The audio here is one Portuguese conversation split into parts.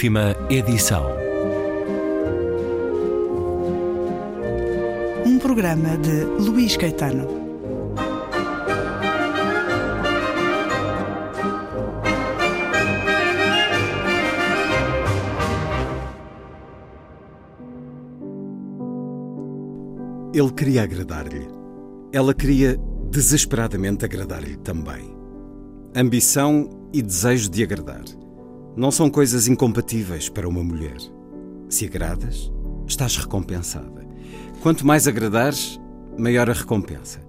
Última edição. Um programa de Luís Caetano. Ele queria agradar-lhe. Ela queria desesperadamente agradar-lhe também. Ambição e desejo de agradar não são coisas incompatíveis para uma mulher. Se agradas, estás recompensada. Quanto mais agradares, maior a recompensa.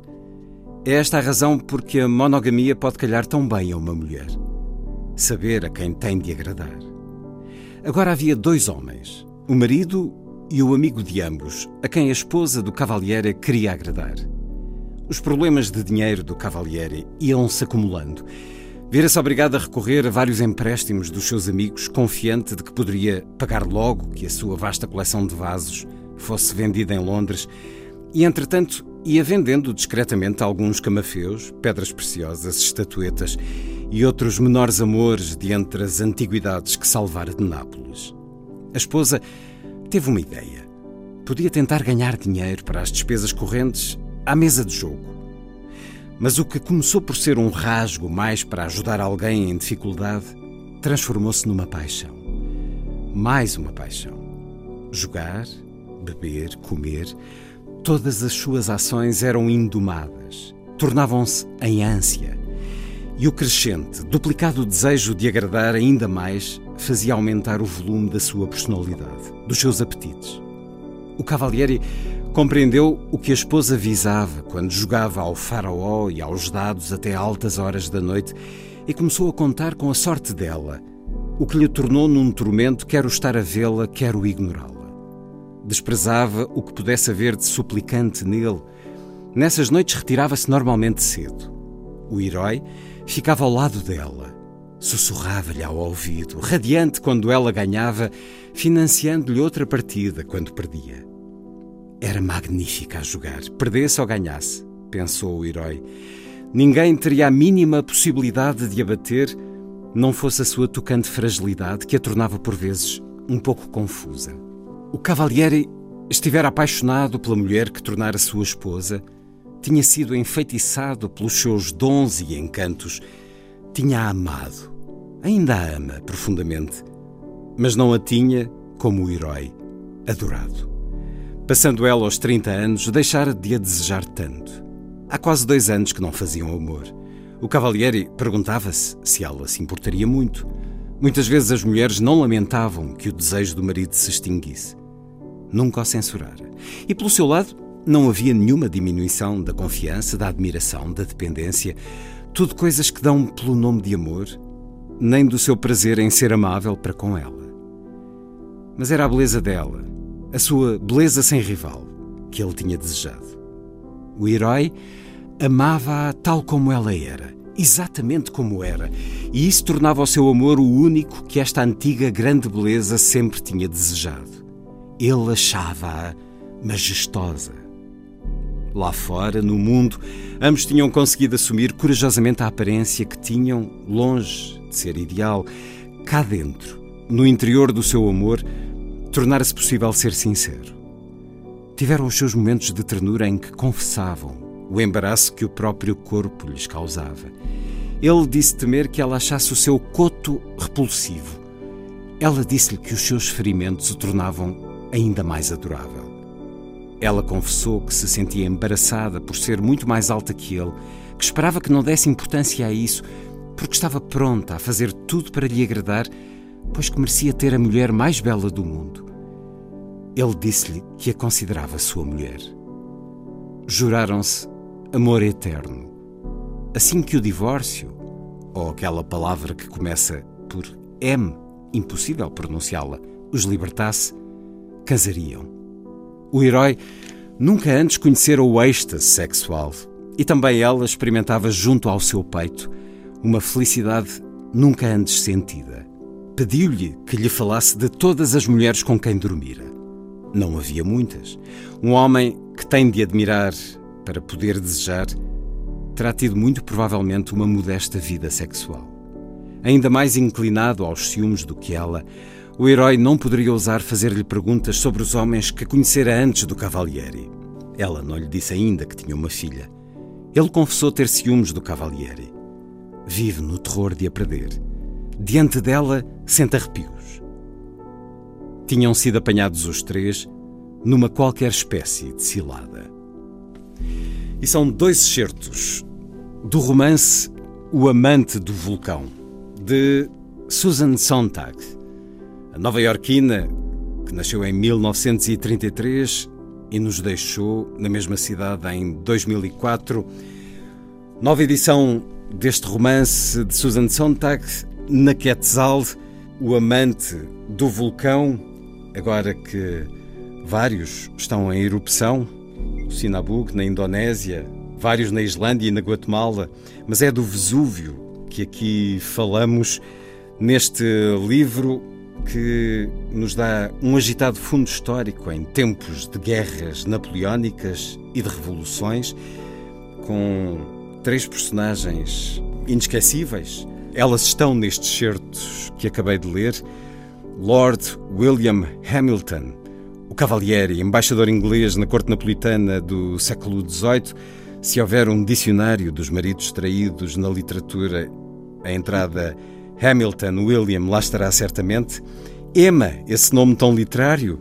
É esta a razão porque a monogamia pode calhar tão bem a uma mulher. Saber a quem tem de agradar. Agora havia dois homens, o marido e o amigo de ambos, a quem a esposa do Cavaliere queria agradar. Os problemas de dinheiro do Cavaliere iam-se acumulando Vira-se obrigado a recorrer a vários empréstimos dos seus amigos, confiante de que poderia pagar logo que a sua vasta coleção de vasos fosse vendida em Londres, e entretanto ia vendendo discretamente alguns camafeus, pedras preciosas, estatuetas e outros menores amores de entre as antiguidades que salvara de Nápoles. A esposa teve uma ideia. Podia tentar ganhar dinheiro para as despesas correntes à mesa de jogo mas o que começou por ser um rasgo mais para ajudar alguém em dificuldade transformou-se numa paixão. Mais uma paixão. Jogar, beber, comer, todas as suas ações eram indomadas, tornavam-se em ânsia. E o crescente, duplicado desejo de agradar ainda mais fazia aumentar o volume da sua personalidade, dos seus apetites. O Cavalieri Compreendeu o que a esposa visava quando jogava ao faraó e aos dados até altas horas da noite e começou a contar com a sorte dela, o que lhe tornou num tormento quer o estar a vê-la, quer o ignorá-la. Desprezava o que pudesse haver de suplicante nele. Nessas noites retirava-se normalmente cedo. O herói ficava ao lado dela, sussurrava-lhe ao ouvido, radiante quando ela ganhava, financiando-lhe outra partida quando perdia. Era magnífica a jogar, perdesse ou ganhasse, pensou o herói. Ninguém teria a mínima possibilidade de abater, não fosse a sua tocante fragilidade que a tornava por vezes um pouco confusa. O Cavaliere estivera apaixonado pela mulher que tornara sua esposa, tinha sido enfeitiçado pelos seus dons e encantos, tinha amado, ainda a ama profundamente, mas não a tinha, como o herói, adorado. Passando ela aos 30 anos, deixara de a desejar tanto. Há quase dois anos que não faziam amor. O Cavalieri perguntava-se se ela se importaria muito. Muitas vezes as mulheres não lamentavam que o desejo do marido se extinguisse. Nunca o censurara. E pelo seu lado, não havia nenhuma diminuição da confiança, da admiração, da dependência. Tudo coisas que dão pelo nome de amor, nem do seu prazer em ser amável para com ela. Mas era a beleza dela, a sua beleza sem rival, que ele tinha desejado. O herói amava-a tal como ela era, exatamente como era, e isso tornava o seu amor o único que esta antiga grande beleza sempre tinha desejado. Ele achava-a majestosa. Lá fora, no mundo, ambos tinham conseguido assumir corajosamente a aparência que tinham, longe de ser ideal. Cá dentro, no interior do seu amor, tornara-se possível ser sincero. Tiveram os seus momentos de ternura em que confessavam o embaraço que o próprio corpo lhes causava. Ele disse temer que ela achasse o seu coto repulsivo. Ela disse-lhe que os seus ferimentos o tornavam ainda mais adorável. Ela confessou que se sentia embaraçada por ser muito mais alta que ele, que esperava que não desse importância a isso, porque estava pronta a fazer tudo para lhe agradar pois que merecia ter a mulher mais bela do mundo. Ele disse-lhe que a considerava sua mulher. Juraram-se amor eterno. Assim que o divórcio, ou aquela palavra que começa por M, impossível pronunciá-la, os libertasse, casariam. O herói nunca antes conhecera o êxtase sexual e também ela experimentava junto ao seu peito uma felicidade nunca antes sentida. Pediu-lhe que lhe falasse de todas as mulheres com quem dormira. Não havia muitas. Um homem que tem de admirar para poder desejar terá tido muito provavelmente uma modesta vida sexual. Ainda mais inclinado aos ciúmes do que ela, o herói não poderia ousar fazer-lhe perguntas sobre os homens que conhecera antes do Cavalieri. Ela não lhe disse ainda que tinha uma filha. Ele confessou ter ciúmes do Cavalieri. Vive no terror de a perder. Diante dela, sente arrepios. Tinham sido apanhados os três numa qualquer espécie de cilada. E são dois excertos do romance O Amante do Vulcão, de Susan Sontag, a nova-iorquina que nasceu em 1933 e nos deixou na mesma cidade em 2004. Nova edição deste romance de Susan Sontag, na Quetzal, o amante do vulcão, agora que vários estão em erupção, o Sinabug na Indonésia, vários na Islândia e na Guatemala, mas é do Vesúvio que aqui falamos neste livro que nos dá um agitado fundo histórico em tempos de guerras napoleónicas e de revoluções, com três personagens inesquecíveis. Elas estão nestes certos que acabei de ler. Lord William Hamilton, o Cavalieri, embaixador inglês na corte napolitana do século XVIII. Se houver um dicionário dos maridos traídos na literatura, a entrada Hamilton William lá estará certamente. Emma, esse nome tão literário,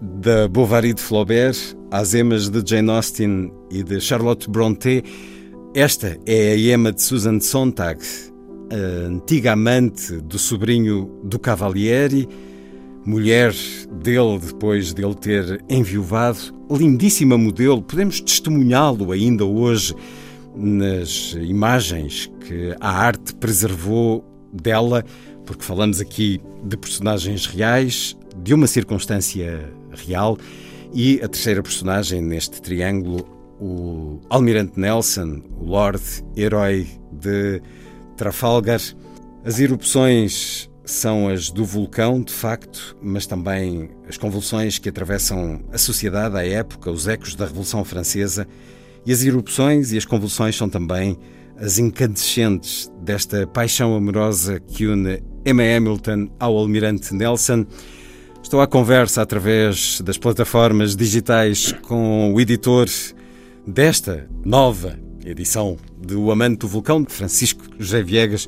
da Bovary de Flaubert às emas de Jane Austen e de Charlotte Brontë. Esta é a Emma de Susan Sontag, antiga amante do sobrinho do Cavalieri, mulher dele depois dele ter enviuvado, lindíssima modelo, podemos testemunhá-lo ainda hoje nas imagens que a arte preservou dela, porque falamos aqui de personagens reais, de uma circunstância real, e a terceira personagem neste triângulo, o Almirante Nelson, o Lord Herói de Trafalgar. As erupções são as do vulcão, de facto, mas também as convulsões que atravessam a sociedade à época, os ecos da Revolução Francesa. E as erupções e as convulsões são também as incandescentes desta paixão amorosa que une Emma Hamilton ao almirante Nelson. Estou à conversa através das plataformas digitais com o editor desta nova edição de O Amante do Vulcão, Francisco José Viegas.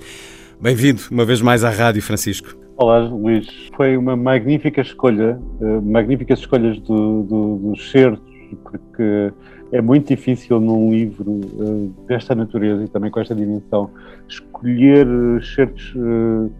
Bem-vindo uma vez mais à rádio, Francisco. Olá, Luís. Foi uma magnífica escolha, uh, magníficas escolhas do, do, dos certos, porque é muito difícil num livro uh, desta natureza e também com esta dimensão escolher certos uh,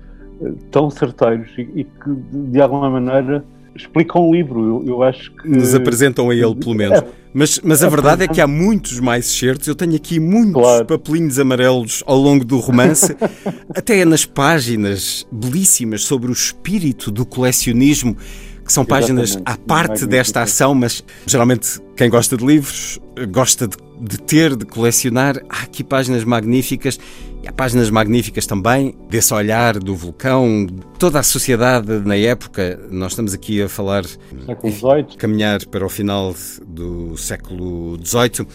tão certeiros e, e, que de alguma maneira explicam o livro. Eu, eu, acho que. Nos apresentam a ele, pelo menos. É, mas, mas a é, verdade é que há muitos mais certos. Eu tenho aqui muitos claro. papelinhos amarelos ao longo do romance, até nas páginas belíssimas sobre o espírito do colecionismo que são páginas à parte desta ação, mas geralmente quem gosta de livros gosta de, de, ter, de colecionar. Há aqui páginas magníficas e há páginas magníficas também desse olhar do vulcão, toda a sociedade na época. Nós estamos aqui a falar, século XVIII. caminhar para o final do século XVIII.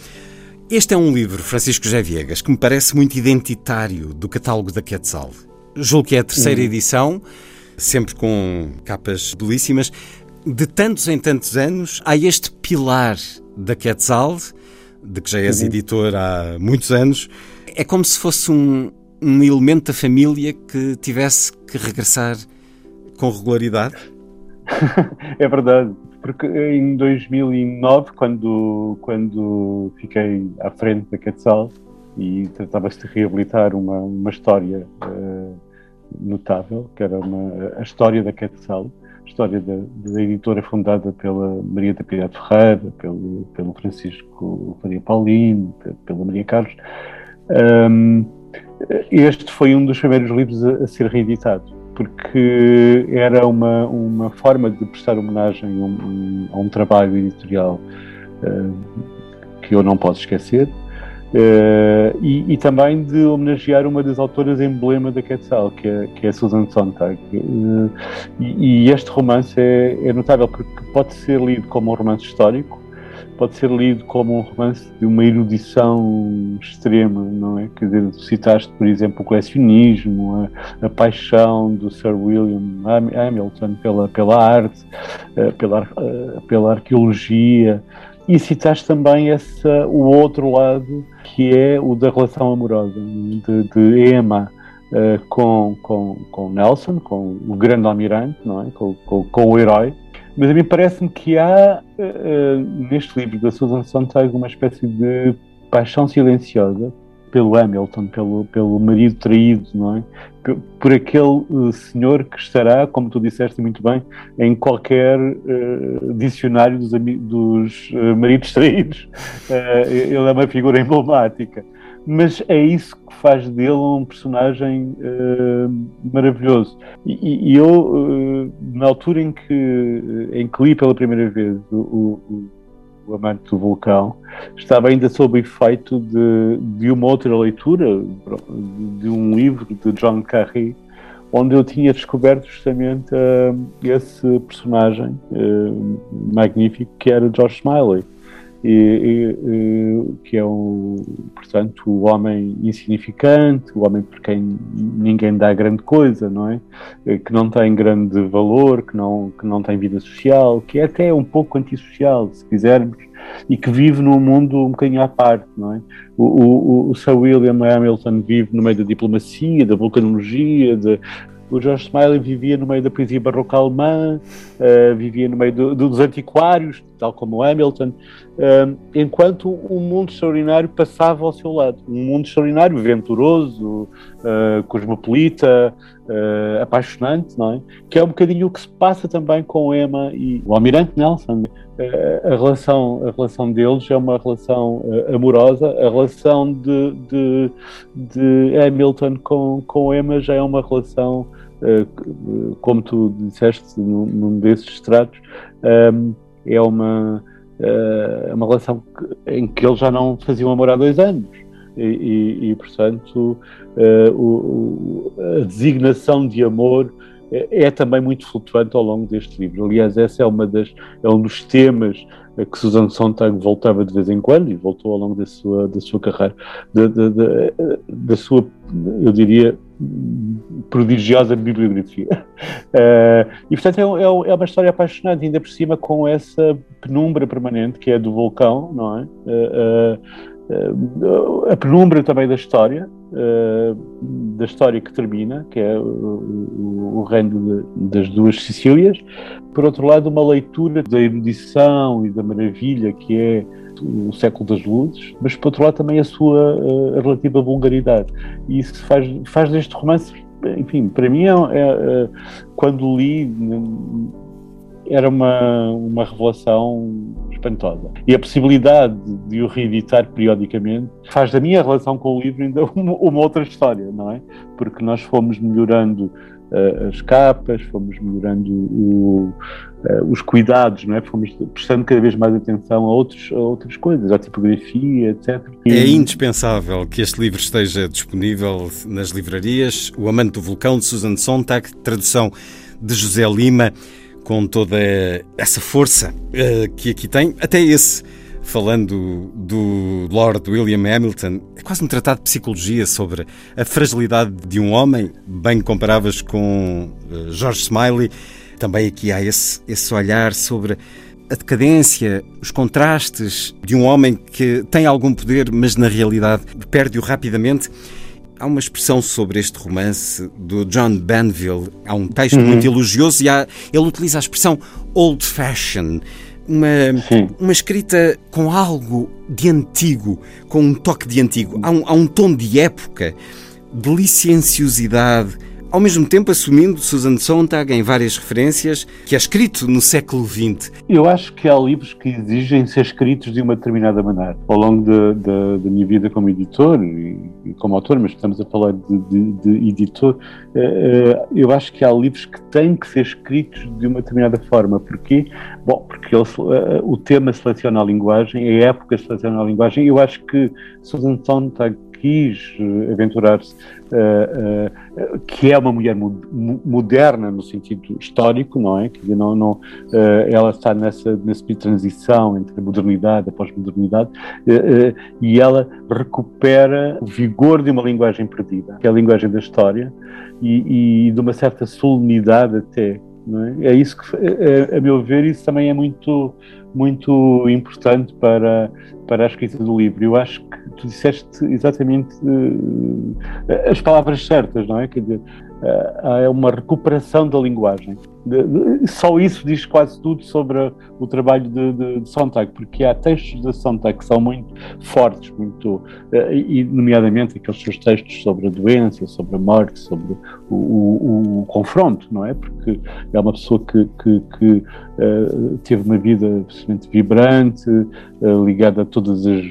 Este é um livro, Francisco José Viegas, que me parece muito identitário do catálogo da Quetzal. Julgo que é a terceira uhum. edição sempre com capas belíssimas. De tantos em tantos anos, há este pilar da Quetzal, de que já és uhum. editor há muitos anos. É como se fosse um, um elemento da família que tivesse que regressar com regularidade? é verdade, porque em 2009, quando, quando fiquei à frente da Quetzal e tratava-se de reabilitar uma, uma história uh, notável, que era uma, a história da Quetzal, história da, da, editora fundada pela Maria da Piedade Ferreira, pelo, pelo Francisco Faria Paulino, pela Maria Carlos. Um, este foi um dos primeiros livros a, a, ser reeditado, porque era uma, uma forma de prestar homenagem a um, a um trabalho editorial uh, que eu não posso esquecer, Uh, e, e, também de homenagear uma das autoras emblema da Quetzal, que é, que é Susan Sontag. Uh, e, e, este romance é, é, notável porque pode ser lido como um romance histórico, pode ser lido como um romance de uma erudição extrema, não é? Quer dizer, citaste, por exemplo, o colecionismo, a, a paixão do Sir William Hamilton pela, pela arte, eh, pela, eh, pela arqueologia, e citaste também esse, o outro lado, que é o da relação amorosa, de, de Emma uh, com, com, com Nelson, com o grande almirante, não é? com, com, com o herói. Mas a mim parece-me que há, uh, neste livro da Susan Sontag, uma espécie de paixão silenciosa pelo Hamilton, pelo, pelo marido traído, não é? Por, por aquele uh, senhor que estará, como tu disseste muito bem, em qualquer uh, dicionário dos, dos maridos traídos. ele é uma figura emblemática. Mas é isso que faz dele um personagem maravilhoso. E, e eu, na altura em que, em que li pela primeira vez o, o o amante do vulcão, estava ainda sob efeito de, de uma outra leitura, de um livro de John Carrey, onde eu tinha descoberto justamente uh, esse personagem uh, magnífico que era George Smiley e, e, que é o, portanto, o homem insignificante, o homem por quem ninguém dá grande coisa, não é? Que não tem grande valor, que não, que não tem vida social, que é até um pouco antissocial, se quisermos, e que vive num mundo um bocadinho à parte, não é? O, o, o Sir William Hamilton vive no meio da diplomacia, da vulcanologia, de, o George Smiley vivia no meio da poesia barroca alemã, uh, vivia no meio do, dos antiquários, tal como o Hamilton, uh, enquanto um mundo extraordinário passava ao seu lado. Um mundo extraordinário, venturoso, uh, cosmopolita, apaixonante, não é? Que é um bocadinho o que se passa também com Emma e o Almirante Nelson. a, relação, a relação deles é uma relação amorosa, a relação de, de, de Hamilton com, com Emma já é uma relação eh, como tu disseste num, desses estratos, um, é uma, uh, uma relação em que eles já não faziam amor há dois anos. E, e, e portanto, uh, o, a designação de amor é, é, também muito flutuante ao longo deste livro. Aliás, essa é uma das é um dos temas que Susan Sontag voltava de vez em quando e voltou ao longo da sua da sua carreira, da, da, da, da sua, eu diria, prodigiosa bibliografia. Uh, e, portanto, é, é, é, uma história apaixonante, ainda por cima com essa penumbra permanente que é do vulcão, não é? Uh, uh, a penumbra também da história, da história que termina, que é o, o, o reino de, das duas Sicílias. Por outro lado, uma leitura da erudição e da maravilha que é o século das luzes, mas por outro lado também a sua uh, relativa vulgaridade. E isso faz, faz deste romance, enfim, para mim, é, é, quando li, era uma, uma revelação espantosa. E a possibilidade de o reeditar periodicamente faz da minha relação com o livro ainda uma, uma outra história, não é? Porque nós fomos melhorando uh, as capas, fomos melhorando o, uh, os cuidados, não é? Fomos prestando cada vez mais atenção a, outros, a outras coisas, à tipografia, etc. É indispensável que este livro esteja disponível nas livrarias. O Amante do Vulcão, de Susan Sontag, tradução de José Lima, com toda essa força uh, que aqui tem, até esse falando do Lord William Hamilton, é quase um tratado de psicologia sobre a fragilidade de um homem, bem comparáveis com uh, George Smiley. Também aqui há esse, esse olhar sobre a decadência, os contrastes de um homem que tem algum poder, mas na realidade perde-o rapidamente. Há uma expressão sobre este romance do John Banville, há um texto uhum. muito elogioso e há, ele utiliza a expressão old fashion, uma, uma escrita com algo de antigo, com um toque de antigo. Há um, há um tom de época, de licenciosidade ao mesmo tempo assumindo Susan Sontag em várias referências que é escrito no século XX. Eu acho que há livros que exigem ser escritos de uma determinada maneira. Ao longo da minha vida como editor e, como autor, mas estamos a falar de, de, editor, uh, eu acho que há livros que têm que ser escritos de uma determinada forma. Porquê? Bom, porque ele, uh, o tema seleciona a linguagem, a época seleciona a linguagem. Eu acho que Susan Sontag quis aventurar-se, que é uma mulher moderna no sentido histórico, não é? Que não, não, ela está nessa, nessa transição entre a modernidade e a pós-modernidade e ela recupera o vigor de uma linguagem perdida, que é a linguagem da história, e, e de uma certa solenidade até. É? é? isso que, a, a, meu ver, isso também é muito, muito importante para, para a escrita do livro. Eu acho que tu disseste exatamente uh, as palavras certas, não é? Quer dizer, uh, é uma recuperação da linguagem só isso diz quase tudo sobre o trabalho de, de, de Sontag, porque há textos de Sontag que são muito fortes, muito, eh, e nomeadamente aqueles seus textos sobre a doença, sobre a morte, sobre o, o, o confronto, não é? Porque é uma pessoa que, que, que uh, teve uma vida absolutamente vibrante, uh, ligada a todas as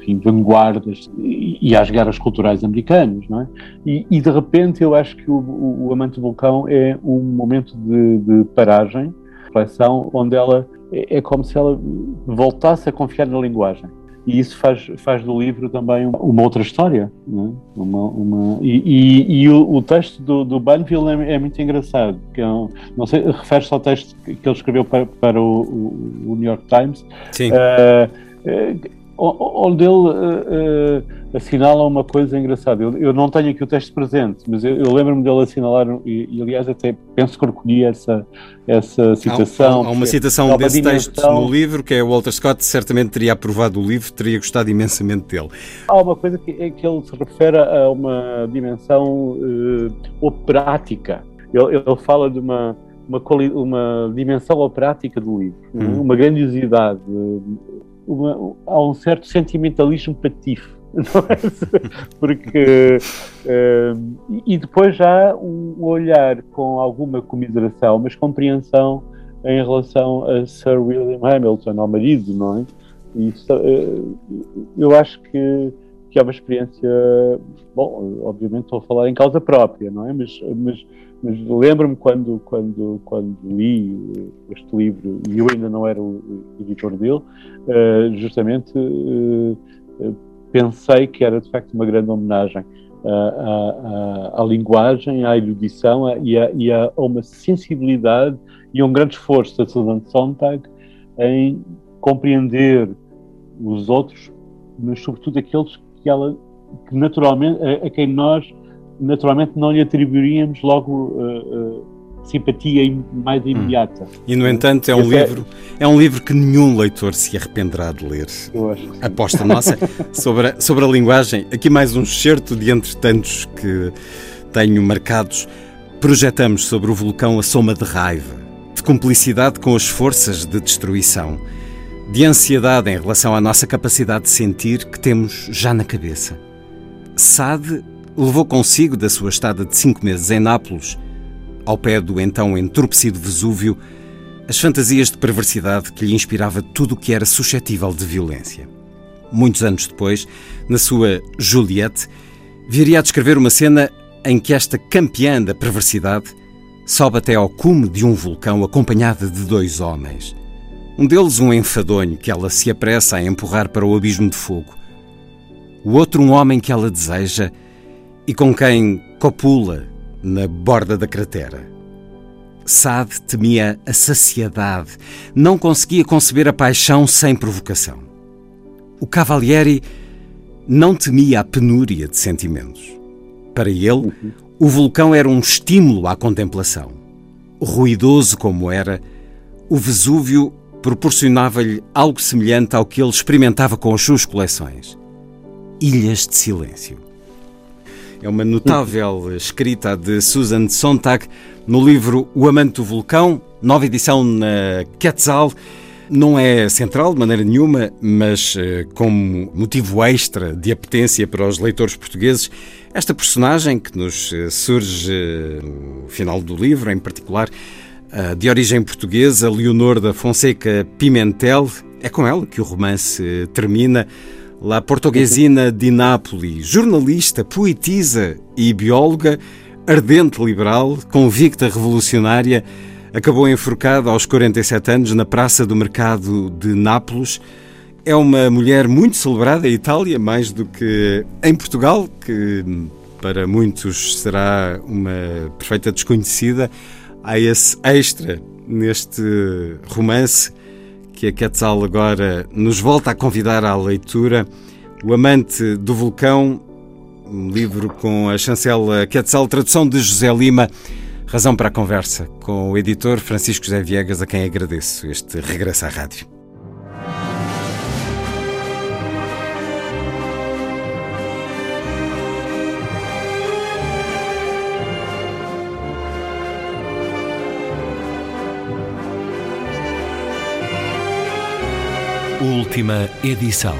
enfim, vanguardas e, e, às guerras culturais americanas, não é? E, e de repente eu acho que o, o Amante do Vulcão é um momento de de, de paragem, reflexão, onde ela é, é como se ela voltasse a confiar na linguagem. E isso faz, faz do livro também uma outra história. Né? Uma, uma, e, e, e o, o, texto do, do Banville é, é muito engraçado. Que é um, não sei, refere-se ao texto que ele escreveu para, para o, o, New York Times. Sim. Uh, onde ele uh, uh, assinala uma coisa engraçada. Eu, eu, não tenho aqui o texto presente, mas eu, eu lembro-me dele assinalar, e, e, aliás até penso que recolhi essa, essa citação. Há, há uma citação desse texto no livro, que é Walter Scott, certamente teria aprovado o livro, teria gostado imensamente dele. Há uma coisa que, é que ele se refere a uma dimensão uh, operática. Ele, ele fala de uma uma, uma dimensão operática do livro, hum. uma grandiosidade, uma, há um certo sentimentalismo patife. É? Porque uh, e depois há um olhar com alguma comiseração, mas compreensão em relação a Sir William Hamilton, ao marido, não é? E uh, eu acho que, que é uma experiência, bom, obviamente estou a falar em causa própria, não é? Mas, mas mas lembro-me quando, quando, quando li este livro, e eu ainda não era o editor dele, eh, justamente eh, eh, pensei que era de facto uma grande homenagem à, à, à linguagem, à erudição e a, e a, uma sensibilidade e um grande esforço da Susan Sontag em compreender os outros, mas sobretudo aqueles que ela que naturalmente a, a quem nós naturalmente não lhe atribuiríamos logo uh, uh, simpatia mais hum. imediata. Hum. E no entanto é um é livro é... é um livro que nenhum leitor se arrependerá de ler. Eu acho Aposta nossa sobre a, sobre a linguagem. Aqui mais um excerto de entre tantos que tenho marcados. Projetamos sobre o vulcão a soma de raiva, de cumplicidade com as forças de destruição, de ansiedade em relação à nossa capacidade de sentir que temos já na cabeça. Sade levou consigo da sua estada de cinco meses em Nápoles, ao pé do então entorpecido Vesúvio, as fantasias de perversidade que lhe inspirava tudo o que era suscetível de violência. Muitos anos depois, na sua Juliette, viria a descrever uma cena em que esta campeã da perversidade sobe até ao cume de um vulcão acompanhada de dois homens. Um deles um enfadonho que ela se apressa a empurrar para o abismo de fogo. O outro um homem que ela deseja e com quem copula na borda da cratera. Sade temia a saciedade, não conseguia conceber a paixão sem provocação. O Cavalieri não temia a penúria de sentimentos. Para ele, o vulcão era um estímulo à contemplação. Ruidoso como era, o Vesúvio proporcionava-lhe algo semelhante ao que ele experimentava com as suas coleções: ilhas de silêncio. É uma notável escrita de Susan Sontag no livro O Amante do Vulcão, nova edição na Quetzal. Não é central de maneira nenhuma, mas eh, como motivo extra de apetência para os leitores portugueses, esta personagem que nos eh, surge eh, no final do livro, em particular, de origem portuguesa, Leonor da Fonseca Pimentel, é com ela que o romance termina. La Portuguesina de Nápoles, jornalista, poetisa e bióloga, ardente liberal, convicta revolucionária, acabou enforcada aos 47 anos na Praça do Mercado de Nápoles é uma mulher muito celebrada em Itália, mais do que em Portugal, que para muitos será uma perfeita desconhecida. Há esse extra neste romance que a Quetzal agora nos volta a convidar à leitura. O Amante do Vulcão, um livro com a chancela Quetzal, tradução de José Lima. Razão para a conversa com o editor Francisco José Viegas, a quem agradeço este regresso à rádio. Última edição.